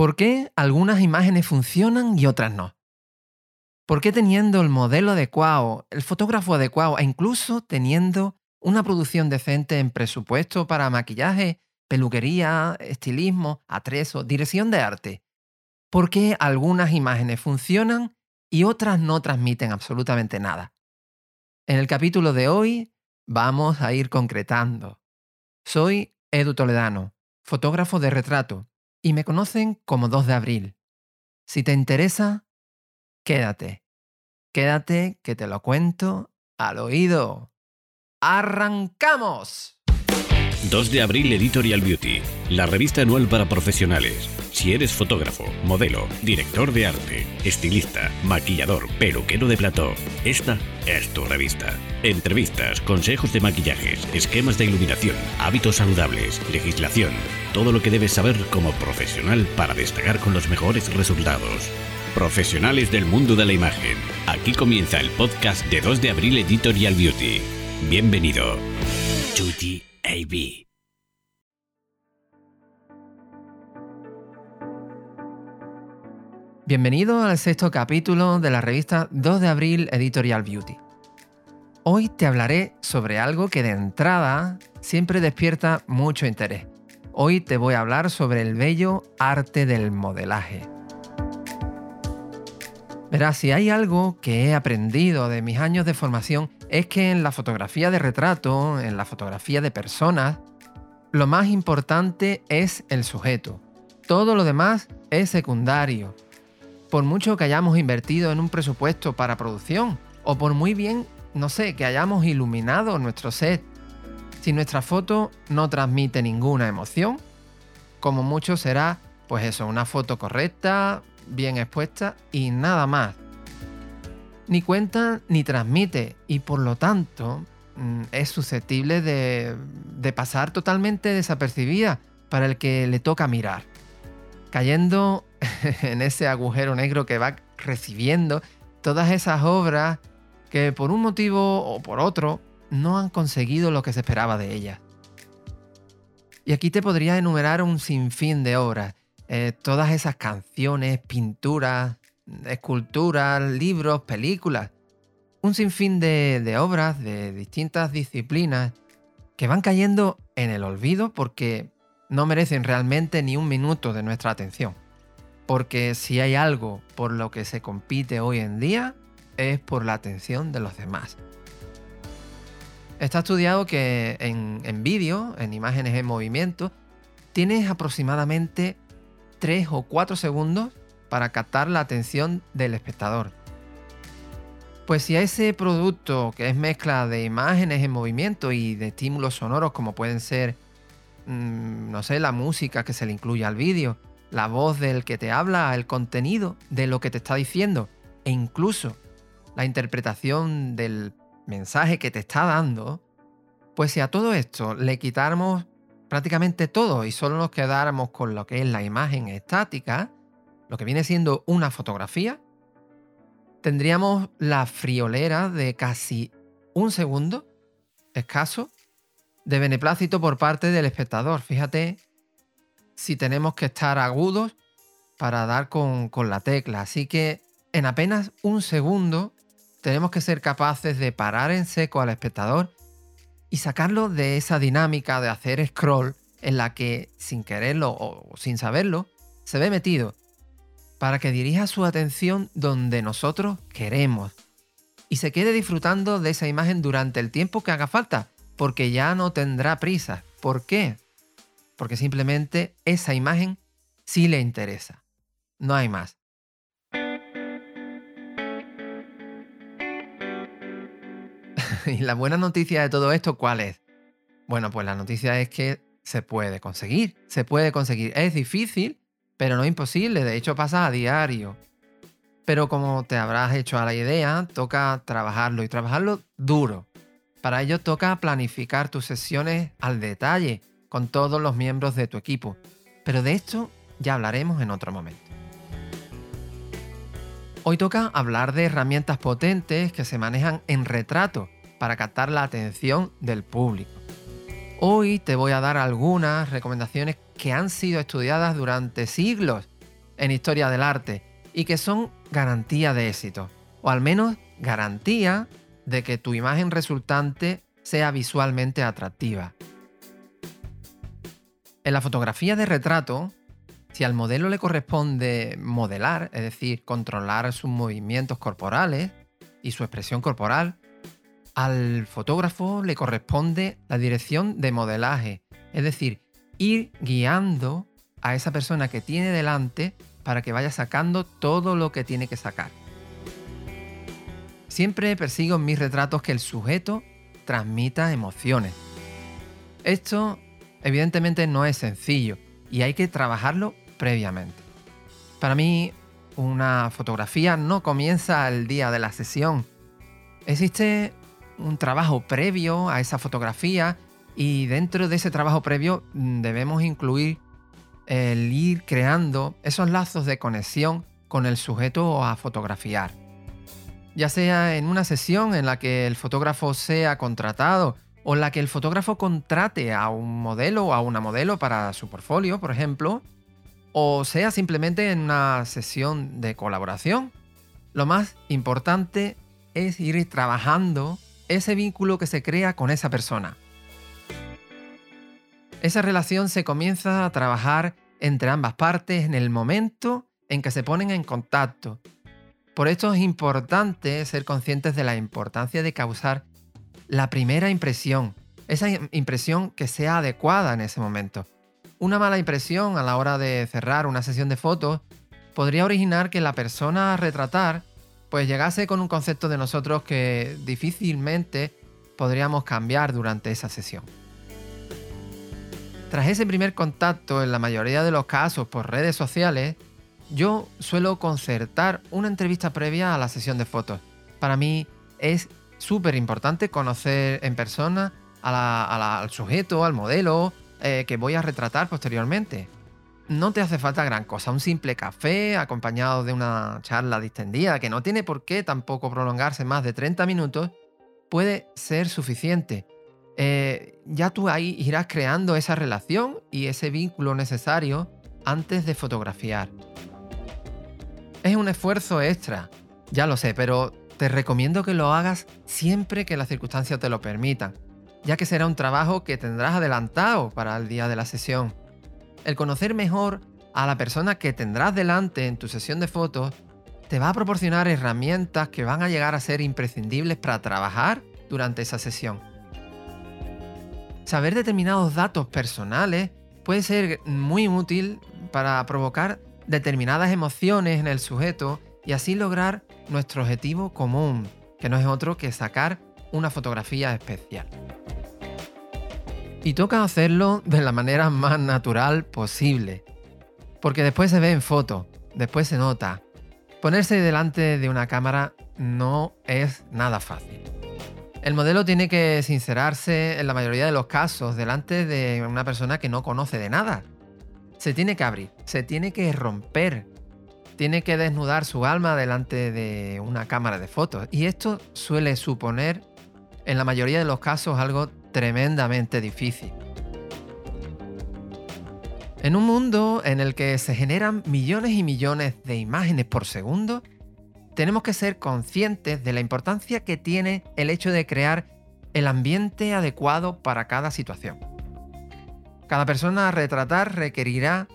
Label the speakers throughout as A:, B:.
A: ¿Por qué algunas imágenes funcionan y otras no? ¿Por qué teniendo el modelo adecuado, el fotógrafo adecuado e incluso teniendo una producción decente en presupuesto para maquillaje, peluquería, estilismo, atrezo, dirección de arte? ¿Por qué algunas imágenes funcionan y otras no transmiten absolutamente nada? En el capítulo de hoy vamos a ir concretando. Soy Edu Toledano, fotógrafo de retrato, y me conocen como 2 de abril. Si te interesa, quédate. Quédate que te lo cuento al oído. ¡Arrancamos!
B: 2 de abril Editorial Beauty, la revista anual para profesionales. Si eres fotógrafo, modelo, director de arte, estilista, maquillador, peluquero de plató, esta es tu revista. Entrevistas, consejos de maquillajes, esquemas de iluminación, hábitos saludables, legislación, todo lo que debes saber como profesional para destacar con los mejores resultados. Profesionales del mundo de la imagen. Aquí comienza el podcast de 2 de abril Editorial Beauty. Bienvenido. Beauty AB.
A: Bienvenido al sexto capítulo de la revista 2 de abril Editorial Beauty. Hoy te hablaré sobre algo que de entrada siempre despierta mucho interés. Hoy te voy a hablar sobre el bello arte del modelaje. Verás, si hay algo que he aprendido de mis años de formación es que en la fotografía de retrato, en la fotografía de personas, lo más importante es el sujeto. Todo lo demás es secundario. Por mucho que hayamos invertido en un presupuesto para producción, o por muy bien, no sé, que hayamos iluminado nuestro set, si nuestra foto no transmite ninguna emoción, como mucho será, pues eso, una foto correcta, bien expuesta y nada más ni cuenta ni transmite y por lo tanto mm, es susceptible de, pasar totalmente desapercibida para el que le toca mirar, cayendo en ese agujero negro que va recibiendo todas esas obras que por un motivo o por otro no han conseguido lo que se esperaba de ellas. Y aquí te podría enumerar un sinfín de obras, eh, todas esas canciones, pinturas, esculturas, libros, películas, un sinfín de, de obras de distintas disciplinas que van cayendo en el olvido porque no merecen realmente ni un minuto de nuestra atención. Porque si hay algo por lo que se compite hoy en día, es por la atención de los demás. Está estudiado que en, en vídeo, en imágenes en movimiento, tienes aproximadamente 3 o 4 segundos para captar la atención del espectador. Pues si a ese producto que es mezcla de imágenes en movimiento y de estímulos sonoros como pueden ser, mm, no sé, la música que se le incluye al vídeo, la voz del que te habla, el contenido de lo que te está diciendo e incluso la interpretación del mensaje que te está dando, pues si a todo esto le quitáramos prácticamente todo y solo nos quedáramos con lo que es la imagen estática, lo que viene siendo una fotografía, tendríamos la friolera de casi un segundo escaso de beneplácito por parte del espectador. Fíjate si tenemos que estar agudos para dar con, con, la tecla. Así que en apenas un segundo tenemos que ser capaces de parar en seco al espectador y sacarlo de esa dinámica de hacer scroll en la que sin quererlo o sin saberlo se ve metido para que dirija su atención donde nosotros queremos y se quede disfrutando de esa imagen durante el tiempo que haga falta, porque ya no tendrá prisa. ¿Por qué? Porque simplemente esa imagen sí le interesa. No hay más. y la buena noticia de todo esto, ¿cuál es? Bueno, pues la noticia es que se puede conseguir, se puede conseguir. Es difícil, pero no imposible, de hecho pasa a diario. Pero como te habrás hecho a la idea, toca trabajarlo y trabajarlo duro. Para ello toca planificar tus sesiones al detalle con todos los miembros de tu equipo. Pero de esto ya hablaremos en otro momento. Hoy toca hablar de herramientas potentes que se manejan en retrato para captar la atención del público. Hoy te voy a dar algunas recomendaciones que han sido estudiadas durante siglos en historia del arte y que son garantía de éxito, o al menos garantía de que tu imagen resultante sea visualmente atractiva. En la fotografía de retrato, si al modelo le corresponde modelar, es decir, controlar sus movimientos corporales y su expresión corporal, al fotógrafo le corresponde la dirección de modelaje, es decir, ir guiando a esa persona que tiene delante para que vaya sacando todo lo que tiene que sacar. Siempre persigo en mis retratos que el sujeto transmita emociones. Esto evidentemente no es sencillo y hay que trabajarlo previamente. Para mí, una fotografía no comienza el día de la sesión. Existe un trabajo previo a esa fotografía y dentro de ese trabajo previo mm, debemos incluir el ir creando esos lazos de conexión con el sujeto a fotografiar. Ya sea en una sesión en la que el fotógrafo sea contratado o en la que el fotógrafo contrate a un modelo o a una modelo para su portfolio, por ejemplo, o sea simplemente en una sesión de colaboración. Lo más importante es ir trabajando ese vínculo que se crea con esa persona. Esa relación se comienza a trabajar entre ambas partes en el momento en que se ponen en contacto. Por esto es importante ser conscientes de la importancia de causar la primera impresión, esa impresión que sea adecuada en ese momento. Una mala impresión a la hora de cerrar una sesión de fotos podría originar que la persona a retratar pues llegase con un concepto de nosotros que difícilmente podríamos cambiar durante esa sesión. Tras ese primer contacto, en la mayoría de los casos por redes sociales, yo suelo concertar una entrevista previa a la sesión de fotos. Para mí es súper importante conocer en persona al sujeto, al modelo, eh, que voy a retratar posteriormente. No te hace falta gran cosa, un simple café acompañado de una charla distendida que no tiene por qué tampoco prolongarse más de 30 minutos, puede ser suficiente. Eh, ya tú ahí irás creando esa relación y ese vínculo necesario antes de fotografiar. Es un esfuerzo extra, ya lo sé, pero te recomiendo que lo hagas siempre que las circunstancias te lo permitan ya que será un trabajo que tendrás adelantado para el día de la sesión. El conocer mejor a la persona que tendrás delante en tu sesión de fotos te va a proporcionar herramientas que van a llegar a ser imprescindibles para trabajar durante esa sesión. Saber determinados datos personales puede ser muy útil para provocar determinadas emociones en el sujeto y así lograr nuestro objetivo común, que no es otro que sacar una fotografía especial. Y toca hacerlo de la manera más natural posible. Porque después se ve en foto, después se nota. Ponerse delante de una cámara no es nada fácil. El modelo tiene que sincerarse en la mayoría de los casos delante de una persona que no conoce de nada. Se tiene que abrir, se tiene que romper, tiene que desnudar su alma delante de una cámara de fotos. Y esto suele suponer, en la mayoría de los casos, algo tremendamente difícil. En un mundo en el que se generan millones y millones de imágenes por segundo, tenemos que ser conscientes de la importancia que tiene el hecho de crear el ambiente adecuado para cada situación. Cada persona a retratar requerirá,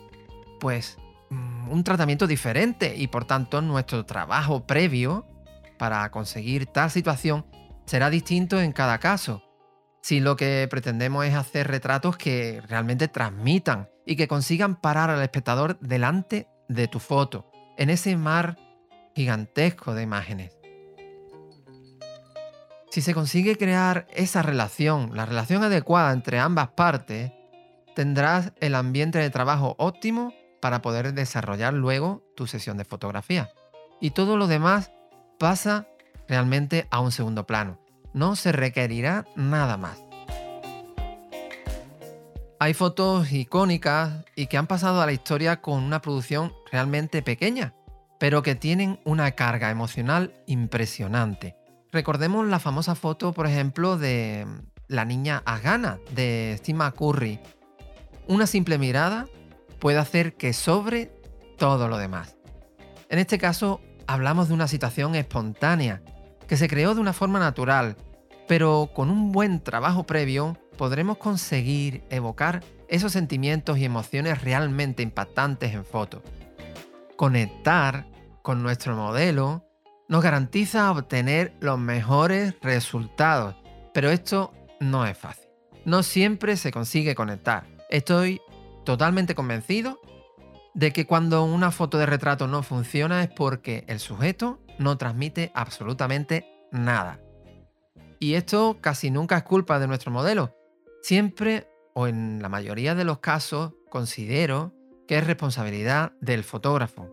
A: pues, mm, un tratamiento diferente y por tanto nuestro trabajo previo para conseguir tal situación será distinto en cada caso si lo que pretendemos es hacer retratos que realmente transmitan y que consigan parar al espectador delante de tu foto, en ese mar gigantesco de imágenes. Si se consigue crear esa relación, la relación adecuada entre ambas partes, tendrás el ambiente de trabajo óptimo para poder desarrollar luego tu sesión de fotografía. Y todo lo demás pasa realmente a un segundo plano no se requerirá nada más. Hay fotos icónicas y que han pasado a la historia con una producción realmente pequeña, pero que tienen una carga emocional impresionante. Recordemos la famosa foto, por ejemplo, de la niña Agana de Steve McCurry. Una simple mirada puede hacer que sobre todo lo demás. En este caso, hablamos de una situación espontánea, que se creó de una forma natural, pero con un buen trabajo previo podremos conseguir evocar esos sentimientos y emociones realmente impactantes en foto. Conectar con nuestro modelo nos garantiza obtener los mejores resultados, pero esto no es fácil. No siempre se consigue conectar. Estoy totalmente convencido de que cuando una foto de retrato no funciona es porque el sujeto no transmite absolutamente nada. Y esto casi nunca es culpa de nuestro modelo. Siempre o en la mayoría de los casos considero que es responsabilidad del fotógrafo.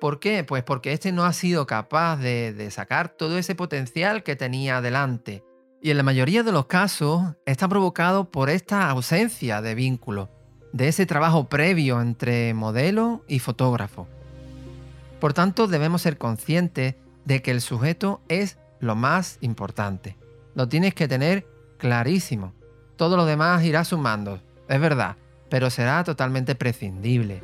A: ¿Por qué? Pues porque este no ha sido capaz de, de, sacar todo ese potencial que tenía adelante. Y en la mayoría de los casos está provocado por esta ausencia de vínculo, de ese trabajo previo entre modelo y fotógrafo. Por tanto, debemos ser conscientes de que el sujeto es lo más importante. Lo tienes que tener clarísimo. Todo lo demás irá sumando, es verdad, pero será totalmente prescindible.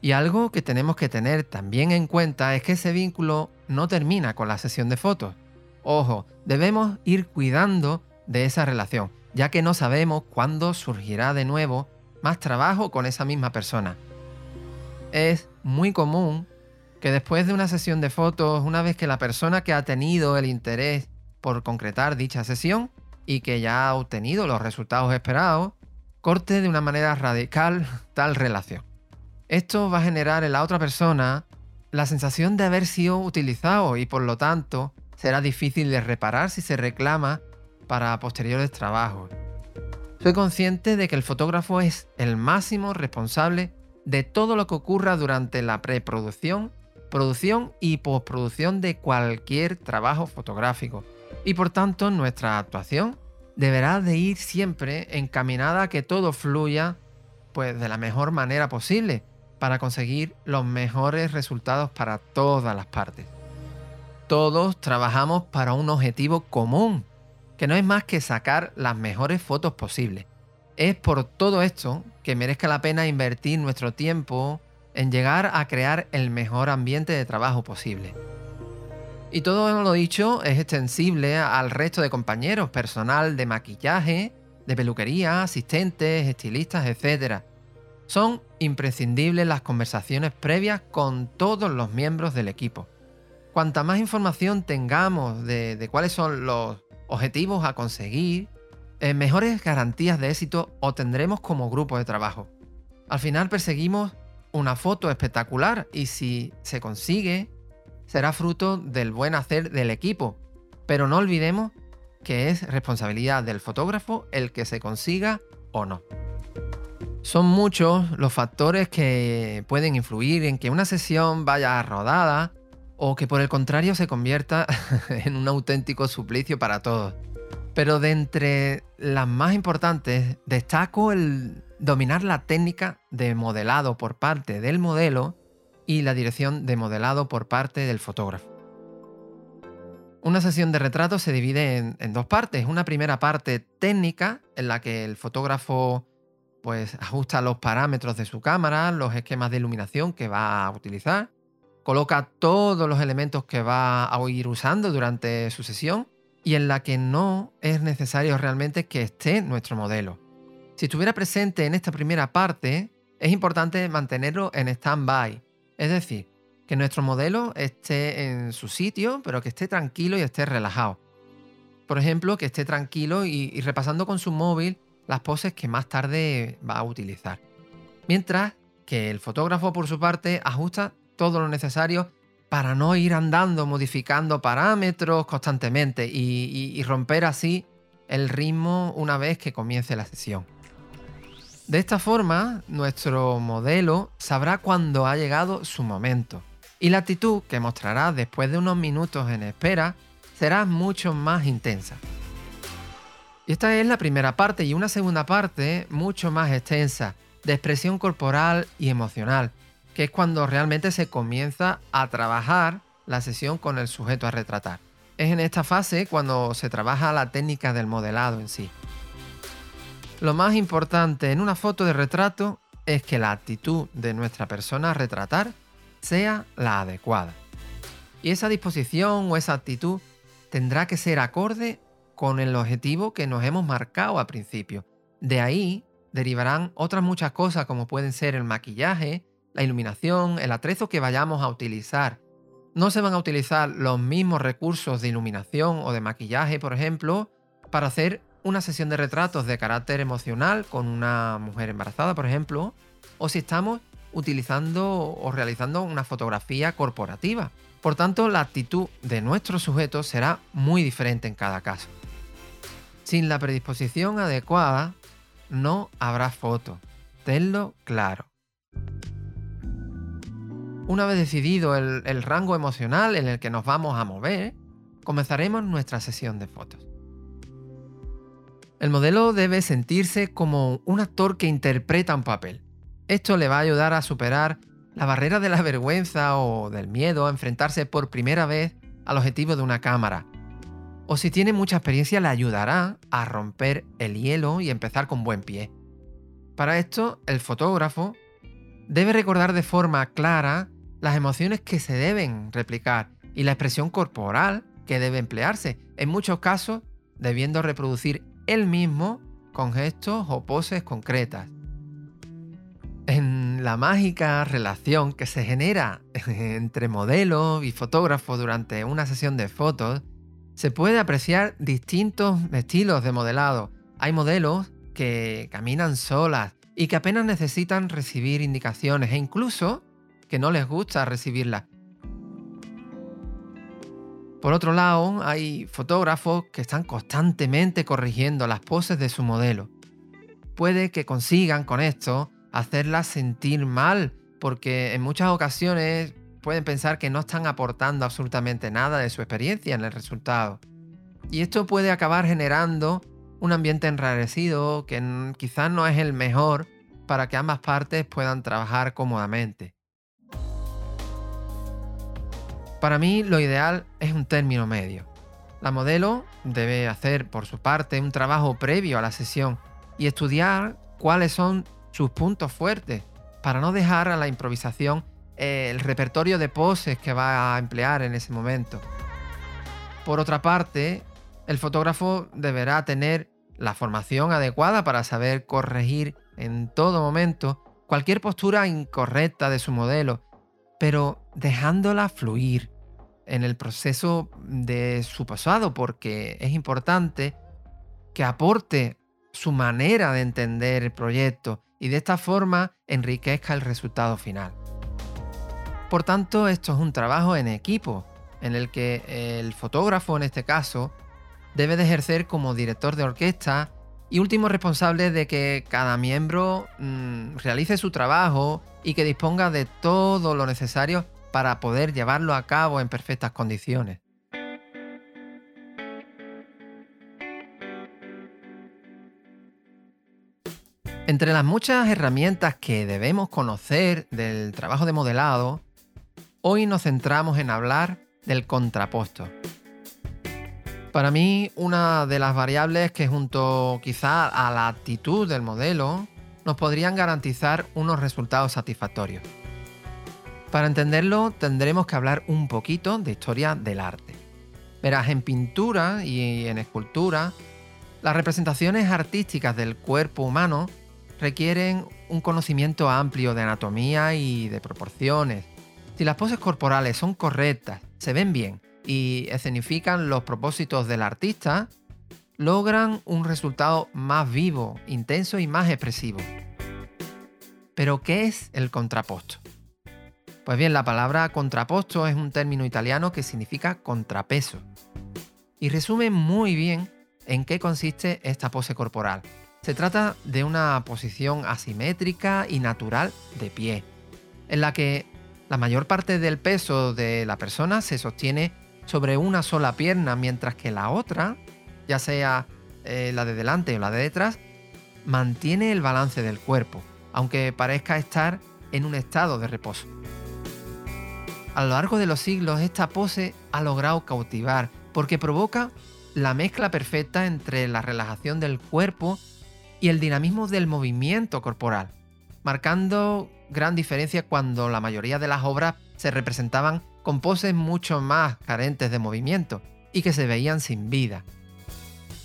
A: Y algo que tenemos que tener también en cuenta es que ese vínculo no termina con la sesión de fotos. Ojo, debemos ir cuidando de esa relación, ya que no sabemos cuándo surgirá de nuevo más trabajo con esa misma persona. Es muy común que después de una sesión de fotos, una vez que la persona que ha tenido el interés por concretar dicha sesión y que ya ha obtenido los resultados esperados, corte de una manera radical tal relación. Esto va a generar en la otra persona la sensación de haber sido utilizado y por lo tanto será difícil de reparar si se reclama para posteriores trabajos. Soy consciente de que el fotógrafo es el máximo responsable de todo lo que ocurra durante la preproducción, producción y postproducción de cualquier trabajo fotográfico. Y por tanto nuestra actuación deberá de ir siempre encaminada a que todo fluya pues de la mejor manera posible para conseguir los mejores resultados para todas las partes. Todos trabajamos para un objetivo común que no es más que sacar las mejores fotos posibles. Es por todo esto que merezca la pena invertir nuestro tiempo en llegar a crear el mejor ambiente de trabajo posible. Y todo lo dicho es extensible al resto de compañeros, personal de maquillaje, de peluquería, asistentes, estilistas, etc. Son imprescindibles las conversaciones previas con todos los miembros del equipo. Cuanta más información tengamos de, de cuáles son los objetivos a conseguir, mejores garantías de éxito obtendremos como grupo de trabajo. Al final perseguimos una foto espectacular y si se consigue, será fruto del buen hacer del equipo. Pero no olvidemos que es responsabilidad del fotógrafo el que se consiga o no. Son muchos los factores que pueden influir en que una sesión vaya rodada o que por el contrario se convierta en un auténtico suplicio para todos. Pero de entre las más importantes destaco el dominar la técnica de modelado por parte del modelo y la dirección de modelado por parte del fotógrafo. Una sesión de retrato se divide en, dos partes. Una primera parte técnica en la que el fotógrafo pues ajusta los parámetros de su cámara, los esquemas de iluminación que va a utilizar, coloca todos los elementos que va a ir usando durante su sesión y en la que no es necesario realmente que esté nuestro modelo. Si estuviera presente en esta primera parte, es importante mantenerlo en stand-by, es decir, que nuestro modelo esté en su sitio, pero que esté tranquilo y esté relajado. Por ejemplo, que esté tranquilo y, y repasando con su móvil las poses que más tarde va a utilizar. Mientras que el fotógrafo, por su parte, ajusta todo lo necesario para no ir andando modificando parámetros constantemente y, romper así el ritmo una vez que comience la sesión. De esta forma, nuestro modelo sabrá cuándo ha llegado su momento y la actitud que mostrará después de unos minutos en espera será mucho más intensa. Y esta es la primera parte y una segunda parte mucho más extensa, de expresión corporal y emocional, que es cuando realmente se comienza a trabajar la sesión con el sujeto a retratar. Es en esta fase cuando se trabaja la técnica del modelado en sí. Lo más importante en una foto de retrato es que la actitud de nuestra persona a retratar sea la adecuada. Y esa disposición o esa actitud tendrá que ser acorde con el objetivo que nos hemos marcado al principio. De ahí derivarán otras muchas cosas como pueden ser el maquillaje, la iluminación, el atrezo que vayamos a utilizar. No se van a utilizar los mismos recursos de iluminación o de maquillaje, por ejemplo, para hacer una sesión de retratos de carácter emocional con una mujer embarazada, por ejemplo, o si estamos utilizando o realizando una fotografía corporativa. Por tanto, la actitud de nuestro sujeto será muy diferente en cada caso. Sin la predisposición adecuada, no habrá foto. Tenlo claro. Una vez decidido el, rango emocional en el que nos vamos a mover, comenzaremos nuestra sesión de fotos. El modelo debe sentirse como un actor que interpreta un papel. Esto le va a ayudar a superar la barrera de la vergüenza o del miedo a enfrentarse por primera vez al objetivo de una cámara. O si tiene mucha experiencia le ayudará a romper el hielo y empezar con buen pie. Para esto, el fotógrafo debe recordar de forma clara las emociones que se deben replicar y la expresión corporal que debe emplearse, en muchos casos debiendo reproducir él mismo con gestos o poses concretas. En la mágica relación que se genera entre modelo y fotógrafo durante una sesión de fotos, se puede apreciar distintos estilos de modelado. Hay modelos que caminan solas y que apenas necesitan recibir indicaciones e incluso que no les gusta recibirlas. Por otro lado, hay fotógrafos que están constantemente corrigiendo las poses de su modelo. Puede que consigan con esto hacerlas sentir mal, porque en muchas ocasiones pueden pensar que no están aportando absolutamente nada de su experiencia en el resultado. Y esto puede acabar generando un ambiente enrarecido que quizás no es el mejor para que ambas partes puedan trabajar cómodamente. Para mí lo ideal es un término medio. La modelo debe hacer por su parte un trabajo previo a la sesión y estudiar cuáles son sus puntos fuertes, para no dejar a la improvisación eh, el repertorio de poses que va a emplear en ese momento. Por otra parte, el fotógrafo deberá tener la formación adecuada para saber corregir en todo momento cualquier postura incorrecta de su modelo, pero dejándola fluir en el proceso de su pasado, porque es importante que aporte su manera de entender el proyecto y de esta forma enriquezca el resultado final. Por tanto, esto es un trabajo en equipo, en el que el fotógrafo, en este caso, debe de ejercer como director de orquesta y último responsable de que cada miembro mm, realice su trabajo y que disponga de todo lo necesario para poder llevarlo a cabo en perfectas condiciones. Entre las muchas herramientas que debemos conocer del trabajo de modelado, hoy nos centramos en hablar del contraposto. Para mí, una de las variables que junto quizá a la actitud del modelo nos podrían garantizar unos resultados satisfactorios. Para entenderlo tendremos que hablar un poquito de historia del arte. Verás, en pintura y en escultura, las representaciones artísticas del cuerpo humano requieren un conocimiento amplio de anatomía y de proporciones. Si las poses corporales son correctas, se ven bien y escenifican los propósitos del artista, logran un resultado más vivo, intenso y más expresivo. Pero, ¿qué es el contraposto? Pues bien, la palabra contraposto es un término italiano que significa contrapeso y resume muy bien en qué consiste esta pose corporal. Se trata de una posición asimétrica y natural de pie, en la que la mayor parte del peso de la persona se sostiene sobre una sola pierna, mientras que la otra, ya sea eh, la de delante o la de detrás, mantiene el balance del cuerpo, aunque parezca estar en un estado de reposo. A lo largo de los siglos esta pose ha logrado cautivar porque provoca la mezcla perfecta entre la relajación del cuerpo y el dinamismo del movimiento corporal, marcando gran diferencia cuando la mayoría de las obras se representaban con poses mucho más carentes de movimiento y que se veían sin vida.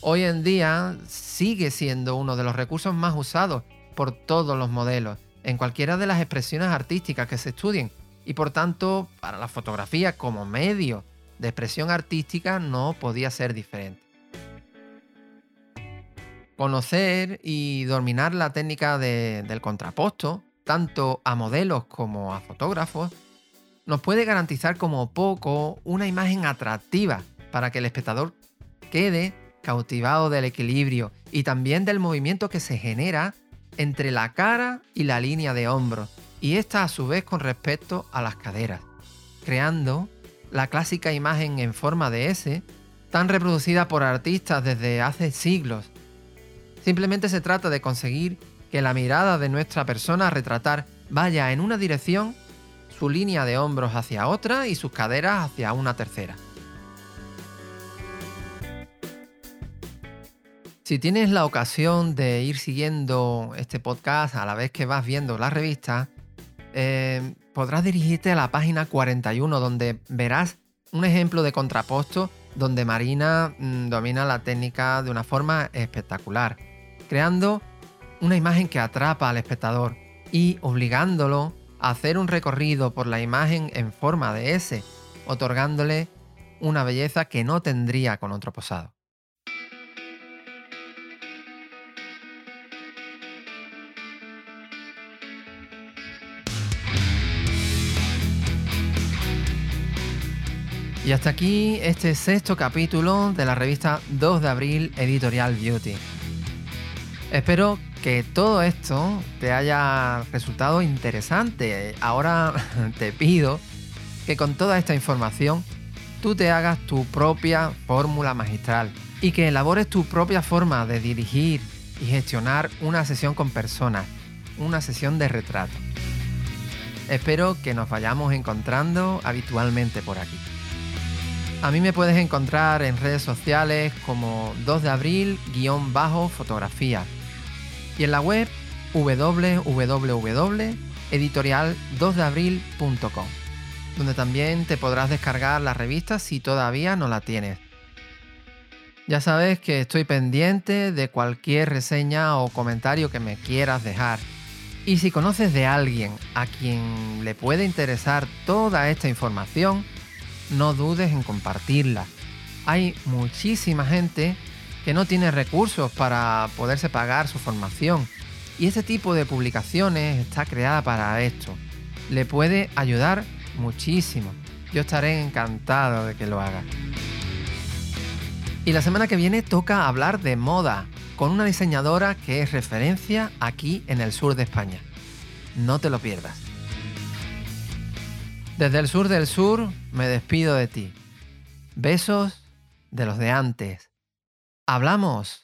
A: Hoy en día sigue siendo uno de los recursos más usados por todos los modelos, en cualquiera de las expresiones artísticas que se estudien, y por tanto, para la fotografía como medio de expresión artística no podía ser diferente. Conocer y dominar la técnica del contraposto, tanto a modelos como a fotógrafos, nos puede garantizar como poco una imagen atractiva para que el espectador quede cautivado del equilibrio y también del movimiento que se genera entre la cara y la línea de hombros, y esta a su vez con respecto a las caderas, creando la clásica imagen en forma de S, tan reproducida por artistas desde hace siglos. Simplemente se trata de conseguir que la mirada de nuestra persona a retratar vaya en una dirección, su línea de hombros hacia otra y sus caderas hacia una tercera. Si tienes la ocasión de ir siguiendo este podcast a la vez que vas viendo la revista, eh, podrás dirigirte a la página 41 donde verás un ejemplo de contraposto donde Marina mm, domina la técnica de una forma espectacular, creando una imagen que atrapa al espectador y obligándolo a hacer un recorrido por la imagen en forma de S, otorgándole una belleza que no tendría con otro posado. Y hasta aquí este sexto capítulo de la revista 2 de abril Editorial Beauty. Espero que todo esto te haya resultado interesante. Ahora te pido que con toda esta información tú te hagas tu propia fórmula magistral y que elabores tu propia forma de dirigir y gestionar una sesión con personas, una sesión de retrato. Espero que nos vayamos encontrando habitualmente por aquí. A mí me puedes encontrar en redes sociales como 2 de abril-fotografía y en la web www.editorial2deabril.com, donde también te podrás descargar la revista si todavía no la tienes. Ya sabes que estoy pendiente de cualquier reseña o comentario que me quieras dejar. Y si conoces de alguien a quien le puede interesar toda esta información, no dudes en compartirla. Hay muchísima gente que no tiene recursos para poderse pagar su formación y este tipo de publicaciones está creada para esto. Le puede ayudar muchísimo. Yo estaré encantado de que lo haga. Y la semana que viene toca hablar de moda con una diseñadora que es referencia aquí en el sur de España. No te lo pierdas. Desde el sur del sur me despido de ti. Besos de los de antes. Hablamos.